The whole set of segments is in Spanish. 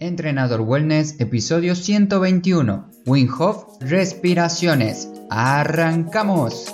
Entrenador Wellness, episodio 121. Wim respiraciones. ¡Arrancamos!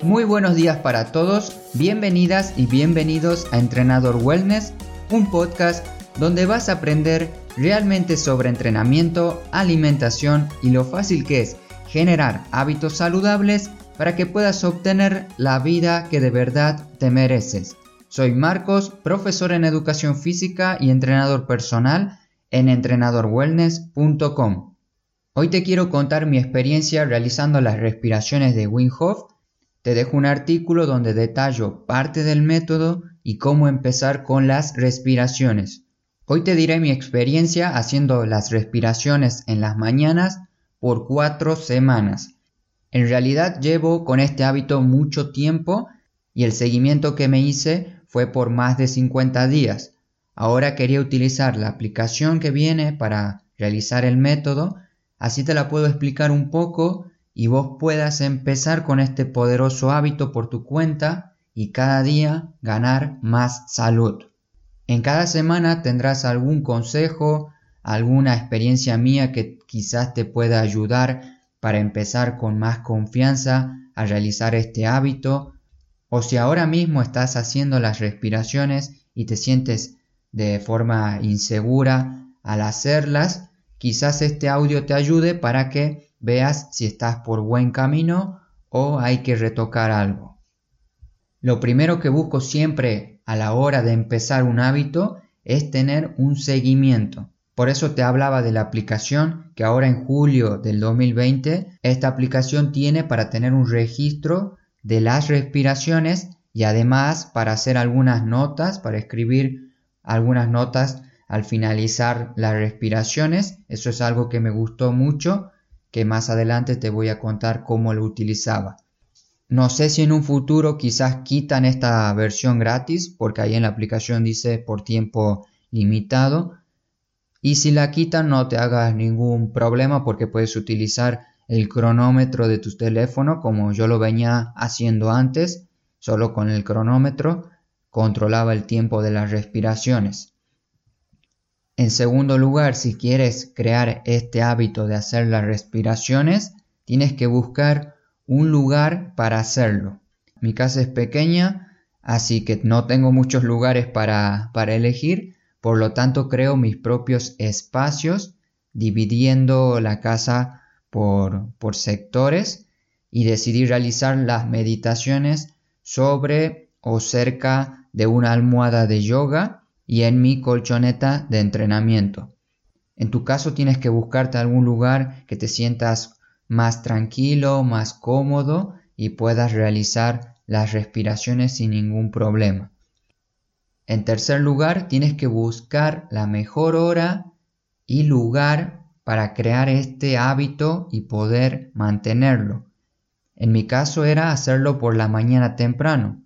Muy buenos días para todos, bienvenidas y bienvenidos a Entrenador Wellness, un podcast donde vas a aprender realmente sobre entrenamiento, alimentación y lo fácil que es generar hábitos saludables para que puedas obtener la vida que de verdad te mereces. Soy Marcos, profesor en educación física y entrenador personal en entrenadorwellness.com. Hoy te quiero contar mi experiencia realizando las respiraciones de Wim Hof. Te dejo un artículo donde detallo parte del método y cómo empezar con las respiraciones. Hoy te diré mi experiencia haciendo las respiraciones en las mañanas por cuatro semanas. En realidad llevo con este hábito mucho tiempo y el seguimiento que me hice fue por más de 50 días. Ahora quería utilizar la aplicación que viene para realizar el método, así te la puedo explicar un poco y vos puedas empezar con este poderoso hábito por tu cuenta y cada día ganar más salud. En cada semana tendrás algún consejo, alguna experiencia mía que quizás te pueda ayudar para empezar con más confianza a realizar este hábito. O si ahora mismo estás haciendo las respiraciones y te sientes de forma insegura al hacerlas, quizás este audio te ayude para que veas si estás por buen camino o hay que retocar algo. Lo primero que busco siempre a la hora de empezar un hábito es tener un seguimiento. Por eso te hablaba de la aplicación que ahora en julio del 2020 esta aplicación tiene para tener un registro de las respiraciones y además para hacer algunas notas, para escribir algunas notas al finalizar las respiraciones. Eso es algo que me gustó mucho, que más adelante te voy a contar cómo lo utilizaba. No sé si en un futuro quizás quitan esta versión gratis porque ahí en la aplicación dice por tiempo limitado. Y si la quitan no te hagas ningún problema porque puedes utilizar el cronómetro de tu teléfono como yo lo venía haciendo antes. Solo con el cronómetro controlaba el tiempo de las respiraciones. En segundo lugar, si quieres crear este hábito de hacer las respiraciones, tienes que buscar un lugar para hacerlo. Mi casa es pequeña, así que no tengo muchos lugares para, para elegir, por lo tanto creo mis propios espacios dividiendo la casa por, por sectores y decidí realizar las meditaciones sobre o cerca de una almohada de yoga y en mi colchoneta de entrenamiento. En tu caso tienes que buscarte algún lugar que te sientas más tranquilo, más cómodo y puedas realizar las respiraciones sin ningún problema. En tercer lugar, tienes que buscar la mejor hora y lugar para crear este hábito y poder mantenerlo. En mi caso era hacerlo por la mañana temprano.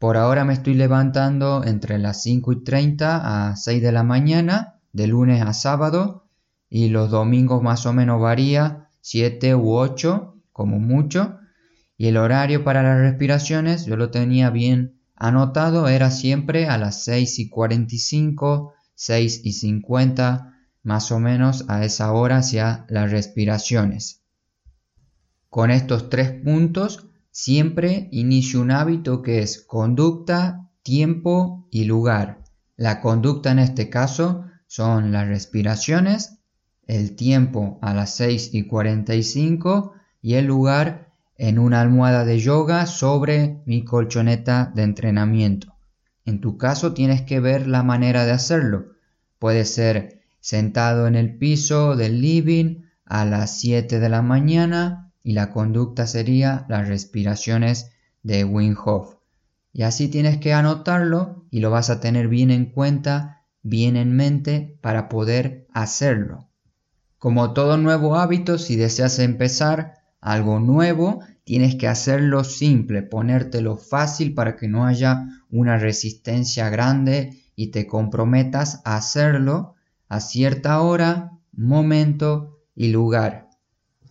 Por ahora me estoy levantando entre las 5 y 30 a 6 de la mañana, de lunes a sábado, y los domingos más o menos varía 7 u 8 como mucho. Y el horario para las respiraciones yo lo tenía bien anotado, era siempre a las 6 y 45, 6 y 50, más o menos a esa hora hacia las respiraciones. Con estos tres puntos siempre inicio un hábito que es conducta, tiempo y lugar. La conducta en este caso son las respiraciones el tiempo a las 6 y 45 y el lugar en una almohada de yoga sobre mi colchoneta de entrenamiento. En tu caso tienes que ver la manera de hacerlo. Puede ser sentado en el piso del living a las 7 de la mañana y la conducta sería las respiraciones de Wim. Y así tienes que anotarlo y lo vas a tener bien en cuenta, bien en mente para poder hacerlo. Como todo nuevo hábito, si deseas empezar algo nuevo, tienes que hacerlo simple, ponértelo fácil para que no haya una resistencia grande y te comprometas a hacerlo a cierta hora, momento y lugar.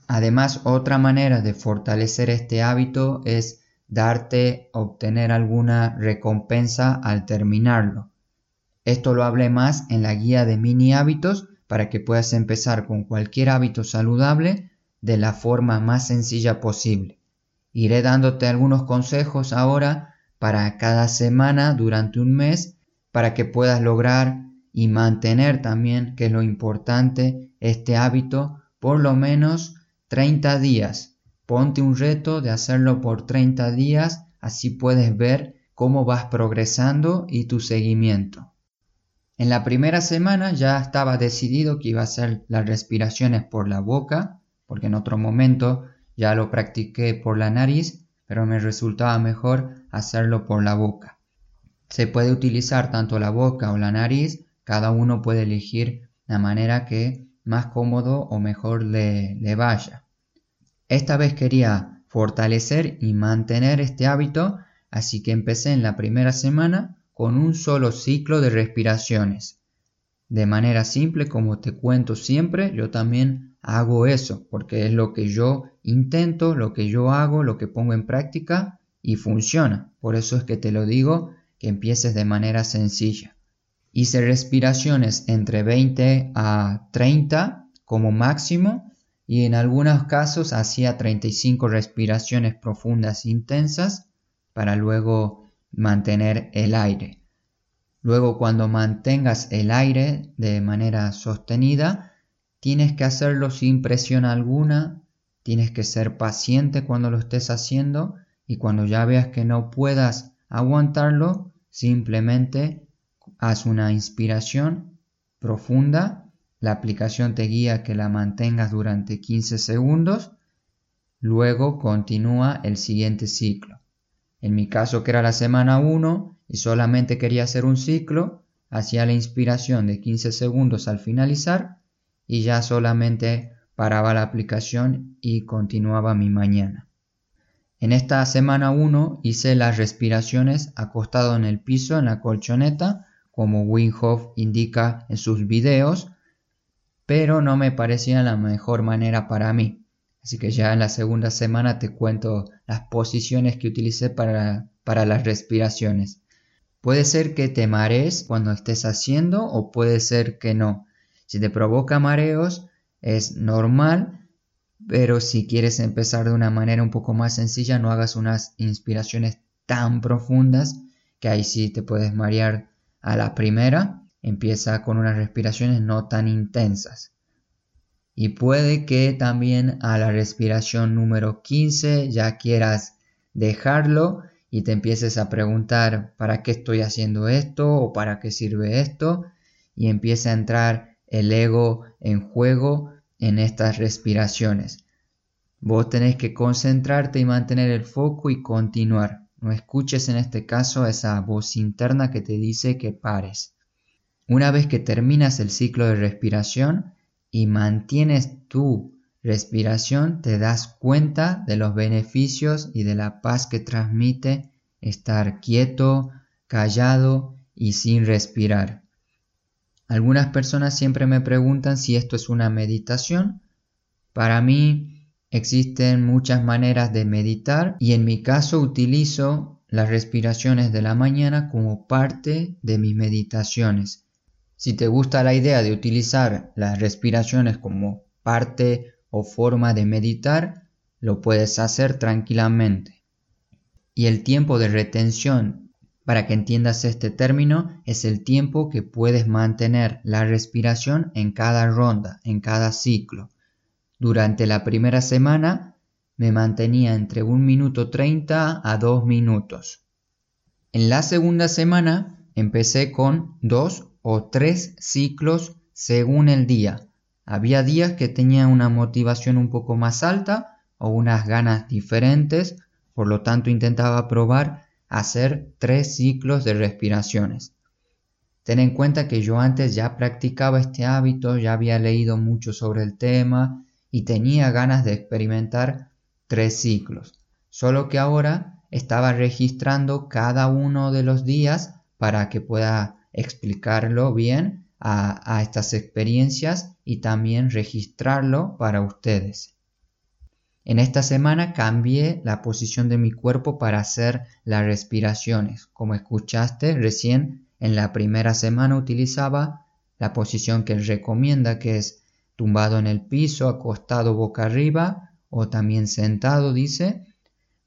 Además, otra manera de fortalecer este hábito es darte, obtener alguna recompensa al terminarlo. Esto lo hablé más en la guía de mini hábitos para que puedas empezar con cualquier hábito saludable de la forma más sencilla posible. Iré dándote algunos consejos ahora para cada semana durante un mes para que puedas lograr y mantener también, que es lo importante, este hábito por lo menos 30 días. Ponte un reto de hacerlo por 30 días, así puedes ver cómo vas progresando y tu seguimiento. En la primera semana ya estaba decidido que iba a hacer las respiraciones por la boca, porque en otro momento ya lo practiqué por la nariz, pero me resultaba mejor hacerlo por la boca. Se puede utilizar tanto la boca o la nariz, cada uno puede elegir la manera que más cómodo o mejor le, le vaya. Esta vez quería fortalecer y mantener este hábito, así que empecé en la primera semana con un solo ciclo de respiraciones. De manera simple, como te cuento siempre, yo también hago eso, porque es lo que yo intento, lo que yo hago, lo que pongo en práctica y funciona. Por eso es que te lo digo, que empieces de manera sencilla. Hice respiraciones entre 20 a 30 como máximo y en algunos casos hacía 35 respiraciones profundas intensas para luego mantener el aire. Luego cuando mantengas el aire de manera sostenida, tienes que hacerlo sin presión alguna, tienes que ser paciente cuando lo estés haciendo y cuando ya veas que no puedas aguantarlo, simplemente haz una inspiración profunda, la aplicación te guía que la mantengas durante 15 segundos, luego continúa el siguiente ciclo. En mi caso, que era la semana 1 y solamente quería hacer un ciclo, hacía la inspiración de 15 segundos al finalizar y ya solamente paraba la aplicación y continuaba mi mañana. En esta semana 1 hice las respiraciones acostado en el piso en la colchoneta, como Wim indica en sus videos, pero no me parecía la mejor manera para mí. Así que ya en la segunda semana te cuento las posiciones que utilicé para, para las respiraciones. Puede ser que te marees cuando estés haciendo o puede ser que no. Si te provoca mareos es normal, pero si quieres empezar de una manera un poco más sencilla, no hagas unas inspiraciones tan profundas que ahí sí te puedes marear a la primera. Empieza con unas respiraciones no tan intensas. Y puede que también a la respiración número 15 ya quieras dejarlo y te empieces a preguntar para qué estoy haciendo esto o para qué sirve esto y empieza a entrar el ego en juego en estas respiraciones. Vos tenés que concentrarte y mantener el foco y continuar. No escuches en este caso esa voz interna que te dice que pares. Una vez que terminas el ciclo de respiración, y mantienes tu respiración, te das cuenta de los beneficios y de la paz que transmite estar quieto, callado y sin respirar. Algunas personas siempre me preguntan si esto es una meditación. Para mí existen muchas maneras de meditar y en mi caso utilizo las respiraciones de la mañana como parte de mis meditaciones. Si te gusta la idea de utilizar las respiraciones como parte o forma de meditar, lo puedes hacer tranquilamente. Y el tiempo de retención, para que entiendas este término, es el tiempo que puedes mantener la respiración en cada ronda, en cada ciclo. Durante la primera semana me mantenía entre 1 minuto 30 a 2 minutos. En la segunda semana empecé con 2 o tres ciclos según el día. Había días que tenía una motivación un poco más alta o unas ganas diferentes, por lo tanto intentaba probar hacer tres ciclos de respiraciones. Ten en cuenta que yo antes ya practicaba este hábito, ya había leído mucho sobre el tema y tenía ganas de experimentar tres ciclos. Solo que ahora estaba registrando cada uno de los días para que pueda explicarlo bien a, estas experiencias y también registrarlo para ustedes. En esta semana cambié la posición de mi cuerpo para hacer las respiraciones. Como escuchaste recién, en la primera semana utilizaba la posición que recomienda, que es tumbado en el piso, acostado boca arriba o también sentado, dice.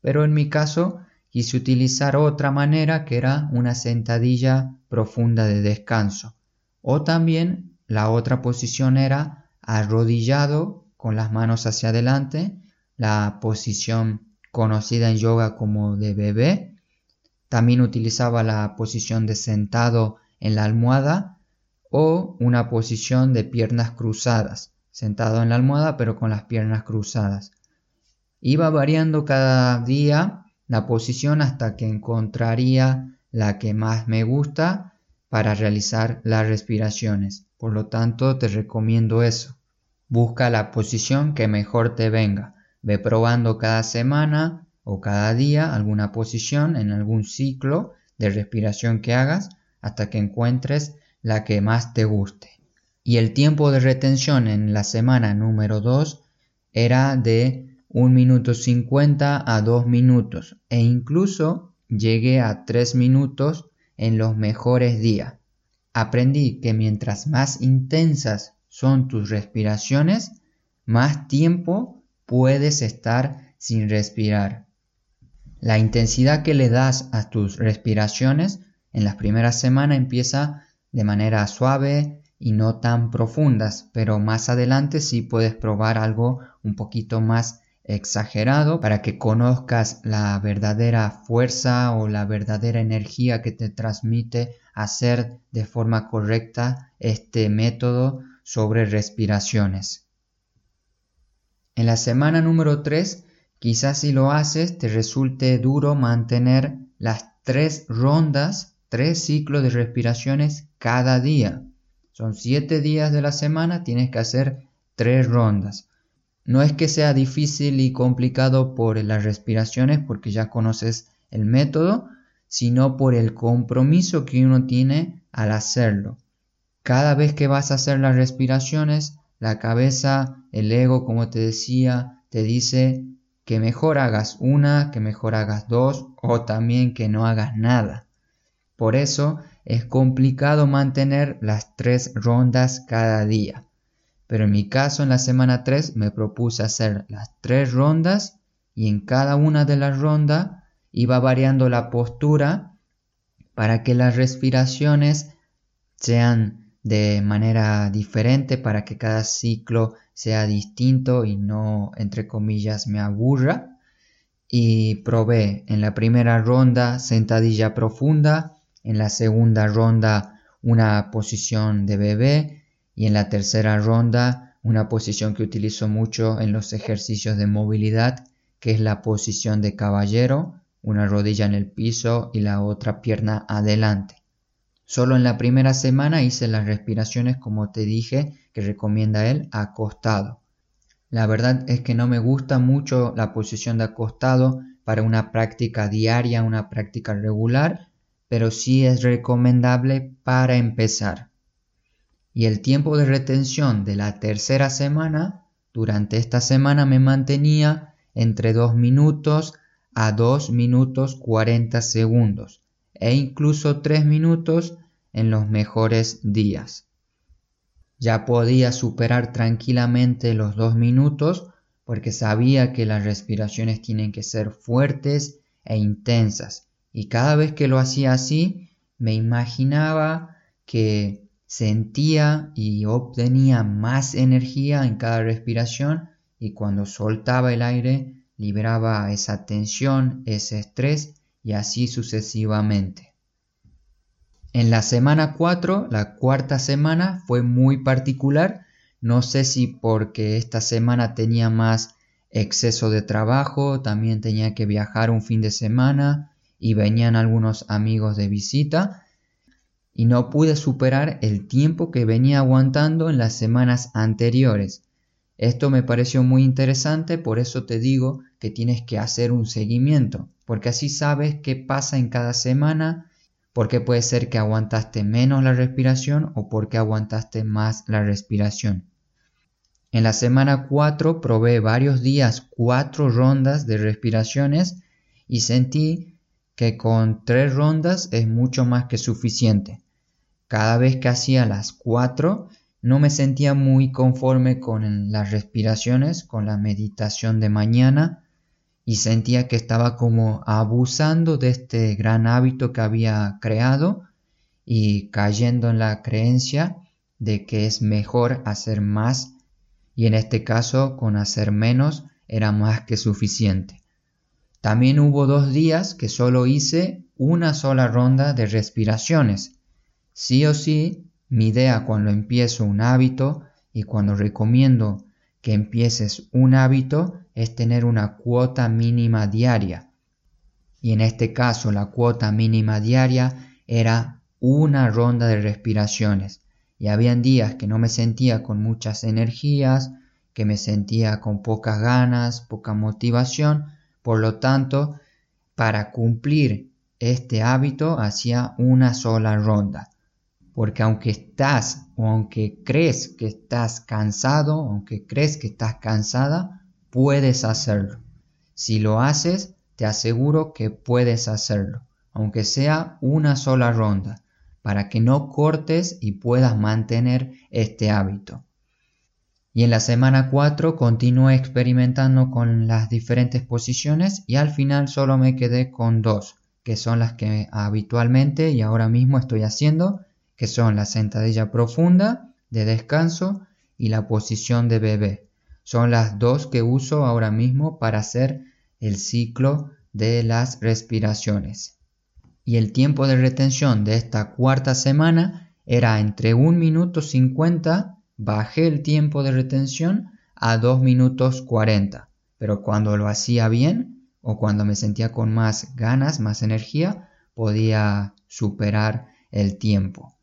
Pero en mi caso quise utilizar otra manera que era una sentadilla profunda de descanso. O también la otra posición era arrodillado con las manos hacia adelante, la posición conocida en yoga como de bebé. También utilizaba la posición de sentado en la almohada o una posición de piernas cruzadas, sentado en la almohada pero con las piernas cruzadas. Iba variando cada día la posición hasta que encontraría la que más me gusta para realizar las respiraciones. Por lo tanto, te recomiendo eso. Busca la posición que mejor te venga. Ve probando cada semana o cada día alguna posición en algún ciclo de respiración que hagas hasta que encuentres la que más te guste. Y el tiempo de retención en la semana número 2 era de 1 minuto 50 a 2 minutos e incluso llegué a 3 minutos en los mejores días. Aprendí que mientras más intensas son tus respiraciones, más tiempo puedes estar sin respirar. La intensidad que le das a tus respiraciones en las primeras semanas empieza de manera suave y no tan profundas, pero más adelante sí puedes probar algo un poquito más exagerado para que conozcas la verdadera fuerza o la verdadera energía que te transmite hacer de forma correcta este método sobre respiraciones. En la semana número 3, quizás si lo haces te resulte duro mantener las tres rondas tres ciclos de respiraciones cada día. Son siete días de la semana, tienes que hacer tres rondas. No es que sea difícil y complicado por las respiraciones, porque ya conoces el método, sino por el compromiso que uno tiene al hacerlo. Cada vez que vas a hacer las respiraciones, la cabeza, el ego, como te decía, te dice que mejor hagas una, que mejor hagas dos o también que no hagas nada. Por eso es complicado mantener las tres rondas cada día. Pero en mi caso en la semana 3 me propuse hacer las tres rondas y en cada una de las rondas iba variando la postura para que las respiraciones sean de manera diferente, para que cada ciclo sea distinto y no, entre comillas, me aburra. Y probé en la primera ronda sentadilla profunda, en la segunda ronda una posición de bebé y en la tercera ronda una posición que utilizo mucho en los ejercicios de movilidad que es la posición de caballero, una rodilla en el piso y la otra pierna adelante. Solo en la primera semana hice las respiraciones como te dije que recomienda él acostado. La verdad es que no me gusta mucho la posición de acostado para una práctica diaria, una práctica regular, pero sí es recomendable para empezar. Y el tiempo de retención de la tercera semana, durante esta semana me mantenía entre 2 minutos a 2 minutos 40 segundos e incluso 3 minutos en los mejores días. Ya podía superar tranquilamente los 2 minutos porque sabía que las respiraciones tienen que ser fuertes e intensas y cada vez que lo hacía así, me imaginaba que sentía y obtenía más energía en cada respiración y cuando soltaba el aire liberaba esa tensión, ese estrés y así sucesivamente. En la semana 4, la cuarta semana, fue muy particular. No sé si porque esta semana tenía más exceso de trabajo, también tenía que viajar un fin de semana y venían algunos amigos de visita y no pude superar el tiempo que venía aguantando en las semanas anteriores. Esto me pareció muy interesante, por eso te digo que tienes que hacer un seguimiento, porque así sabes qué pasa en cada semana, porque puede ser que aguantaste menos la respiración o porque aguantaste más la respiración. En la semana 4 probé varios días cuatro rondas de respiraciones y sentí que con tres rondas es mucho más que suficiente. Cada vez que hacía las cuatro no me sentía muy conforme con las respiraciones, con la meditación de mañana y sentía que estaba como abusando de este gran hábito que había creado y cayendo en la creencia de que es mejor hacer más y en este caso con hacer menos era más que suficiente. También hubo dos días que solo hice una sola ronda de respiraciones. Sí o sí, mi idea cuando empiezo un hábito y cuando recomiendo que empieces un hábito es tener una cuota mínima diaria. Y en este caso la cuota mínima diaria era una ronda de respiraciones y habían días que no me sentía con muchas energías, que me sentía con pocas ganas, poca motivación, por lo tanto, para cumplir este hábito hacía una sola ronda. Porque aunque estás o aunque crees que estás cansado, aunque crees que estás cansada, puedes hacerlo. Si lo haces, te aseguro que puedes hacerlo, aunque sea una sola ronda para que no cortes y puedas mantener este hábito. Y en la semana 4 continué experimentando con las diferentes posiciones y al final solo me quedé con dos, que son las que habitualmente y ahora mismo estoy haciendo, que son la sentadilla profunda de descanso y la posición de bebé. Son las dos que uso ahora mismo para hacer el ciclo de las respiraciones y el tiempo de retención de esta cuarta semana era entre 1 minuto 50, bajé el tiempo de retención a 2 minutos 40, pero cuando lo hacía bien o cuando me sentía con más ganas, más energía, podía superar el tiempo.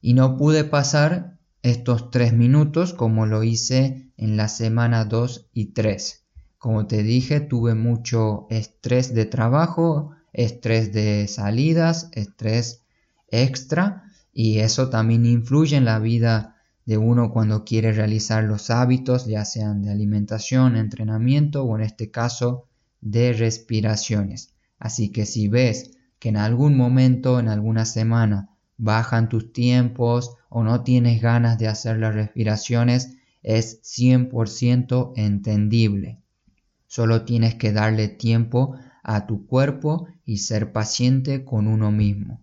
Y no pude pasar estos 3 minutos como lo hice en la semana 2 y 3. Como te dije, tuve mucho estrés de trabajo, estrés de salidas, estrés extra y eso también influye en la vida de uno cuando quiere realizar los hábitos, ya sean de alimentación, entrenamiento o en este caso de respiraciones. Así que si ves que en algún momento, en alguna semana, bajan tus tiempos o no tienes ganas de hacer las respiraciones, es 100% entendible. Solo tienes que darle tiempo a tu cuerpo y ser paciente con uno mismo.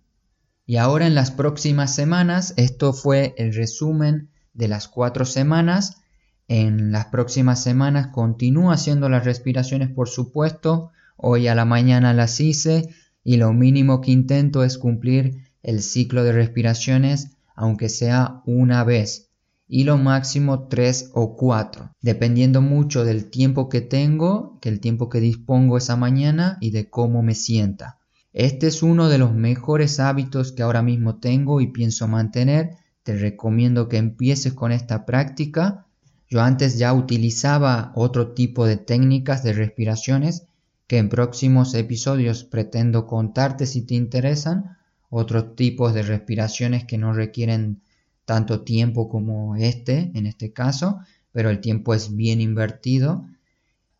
Y ahora en las próximas semanas, esto fue el resumen de las cuatro semanas. En las próximas semanas continúo haciendo las respiraciones, por supuesto. Hoy a la mañana las hice y lo mínimo que intento es cumplir el ciclo de respiraciones, aunque sea una vez y lo máximo 3 o 4, dependiendo mucho del tiempo que tengo, que el tiempo que dispongo esa mañana y de cómo me sienta. Este es uno de los mejores hábitos que ahora mismo tengo y pienso mantener. Te recomiendo que empieces con esta práctica. Yo antes ya utilizaba otro tipo de técnicas de respiraciones que en próximos episodios pretendo contarte si te interesan. Otros tipos de respiraciones que no requieren tanto tiempo como este, en este caso, pero el tiempo es bien invertido.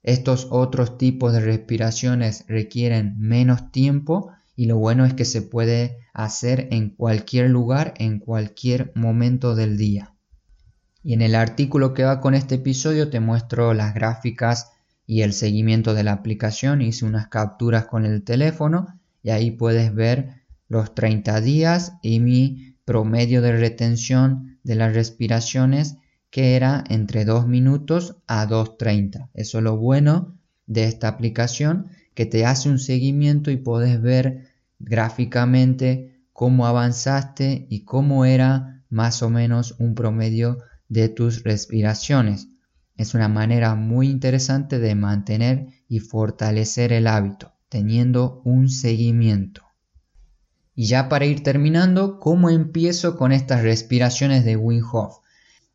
Estos otros tipos de respiraciones requieren menos tiempo y lo bueno es que se puede hacer en cualquier lugar, en cualquier momento del día. Y en el artículo que va con este episodio te muestro las gráficas y el seguimiento de la aplicación. Hice unas capturas con el teléfono y ahí puedes ver los 30 días y mi promedio de retención de las respiraciones que era entre 2 minutos a 2.30. Eso es lo bueno de esta aplicación que te hace un seguimiento y puedes ver gráficamente cómo avanzaste y cómo era más o menos un promedio de tus respiraciones. Es una manera muy interesante de mantener y fortalecer el hábito, teniendo un seguimiento. Y ya para ir terminando, ¿cómo empiezo con estas respiraciones de Wim Hof?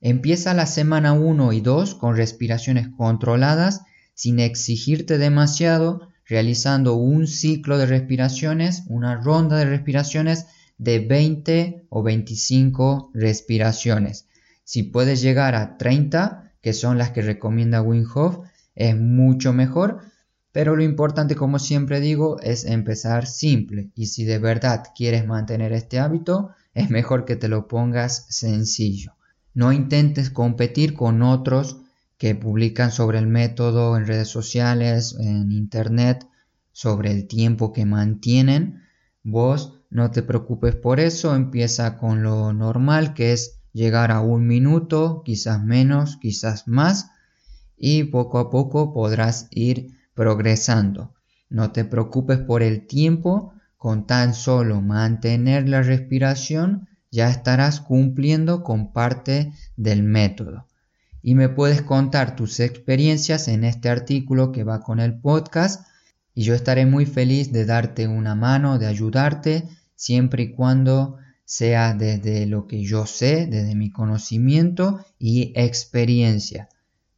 Empieza la semana 1 y 2 con respiraciones controladas sin exigirte demasiado, realizando un ciclo de respiraciones, una ronda de respiraciones de 20 o 25 respiraciones. Si puedes llegar a 30, que son las que recomienda Wim Hof, es mucho mejor, pero lo importante, como siempre digo, es empezar simple y si de verdad quieres mantener este hábito, es mejor que te lo pongas sencillo. No intentes competir con otros que publican sobre el método en redes sociales, en internet, sobre el tiempo que mantienen. Vos no te preocupes por eso, empieza con lo normal que es llegar a un minuto, quizás menos, quizás más, y poco a poco podrás ir progresando. No te preocupes por el tiempo, con tan solo mantener la respiración ya estarás cumpliendo con parte del método y me puedes contar tus experiencias en este artículo que va con el podcast y yo estaré muy feliz de darte una mano, de ayudarte, siempre y cuando sea desde lo que yo sé, desde mi conocimiento y experiencia.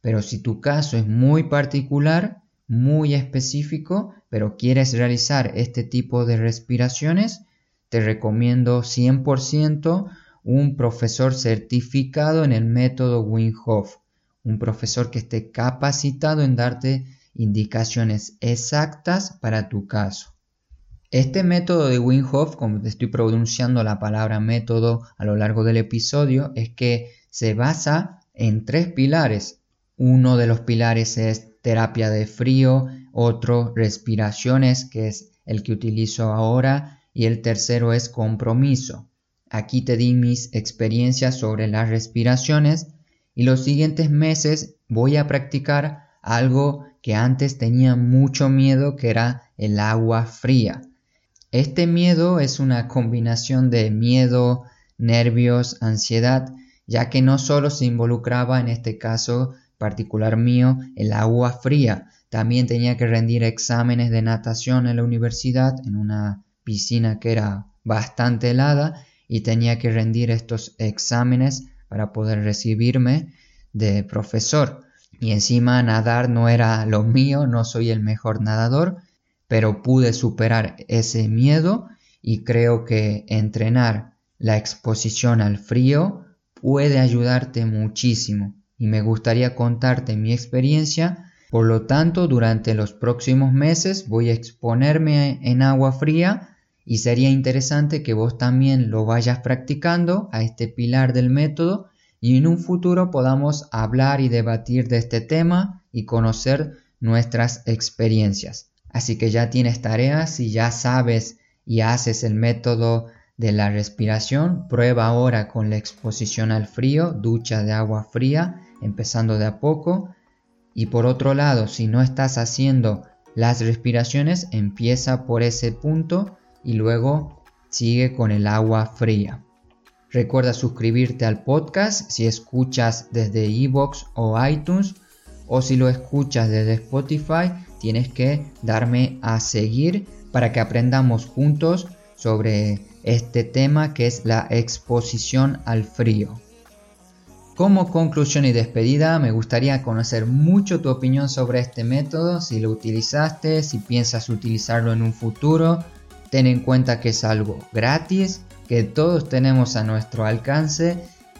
Pero si tu caso es muy particular, muy específico, pero quieres realizar este tipo de respiraciones, te recomiendo 100% un profesor certificado en el método Wim Hof, un profesor que esté capacitado en darte indicaciones exactas para tu caso. Este método de Wim Hof, como te estoy pronunciando la palabra método a lo largo del episodio, es que se basa en tres pilares. Uno de los pilares es terapia de frío, otro respiraciones, que es el que utilizo ahora, y el tercero es compromiso. Aquí te di mis experiencias sobre las respiraciones y los siguientes meses voy a practicar algo que antes tenía mucho miedo que era el agua fría. Este miedo es una combinación de miedo, nervios, ansiedad, ya que no solo se involucraba en este caso particular mío el agua fría, también tenía que rendir exámenes de natación en la universidad en una piscina que era bastante helada y tenía que rendir estos exámenes para poder recibirme de profesor. Y encima nadar no era lo mío, no soy el mejor nadador, pero pude superar ese miedo y creo que entrenar la exposición al frío puede ayudarte muchísimo y me gustaría contarte mi experiencia. Por lo tanto, durante los próximos meses voy a exponerme en agua fría y sería interesante que vos también lo vayas practicando a este pilar del método y en un futuro podamos hablar y debatir de este tema y conocer nuestras experiencias. Así que ya tienes tareas y ya sabes y haces el método de la respiración, prueba ahora con la exposición al frío, ducha de agua fría, empezando de a poco. Y por otro lado, si no estás haciendo las respiraciones, empieza por ese punto y luego sigue con el agua fría. Recuerda suscribirte al podcast si escuchas desde iVoox o iTunes o si lo escuchas desde Spotify tienes que darme a seguir para que aprendamos juntos sobre este tema que es la exposición al frío. Como conclusión y despedida, me gustaría conocer mucho tu opinión sobre este método, si lo utilizaste, si piensas utilizarlo en un futuro, Ten en cuenta que es algo gratis, que todos tenemos a nuestro alcance.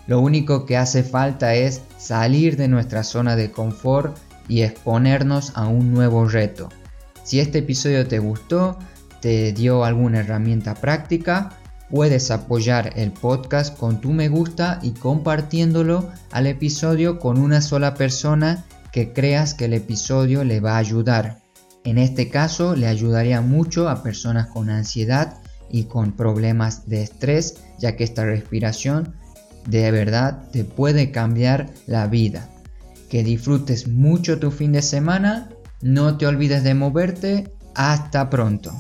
Lo único que hace falta es salir de nuestra zona de confort y exponernos a un nuevo reto. Si este episodio te gustó, te dio alguna herramienta práctica, puedes apoyar el podcast con tu me gusta y compartiéndolo al episodio con una sola persona que creas que el episodio le va a ayudar. En este caso le ayudaría mucho a personas con ansiedad y con problemas de estrés, ya que esta respiración de verdad te puede cambiar la vida. Que disfrutes mucho tu fin de semana, no te olvides de moverte, hasta pronto.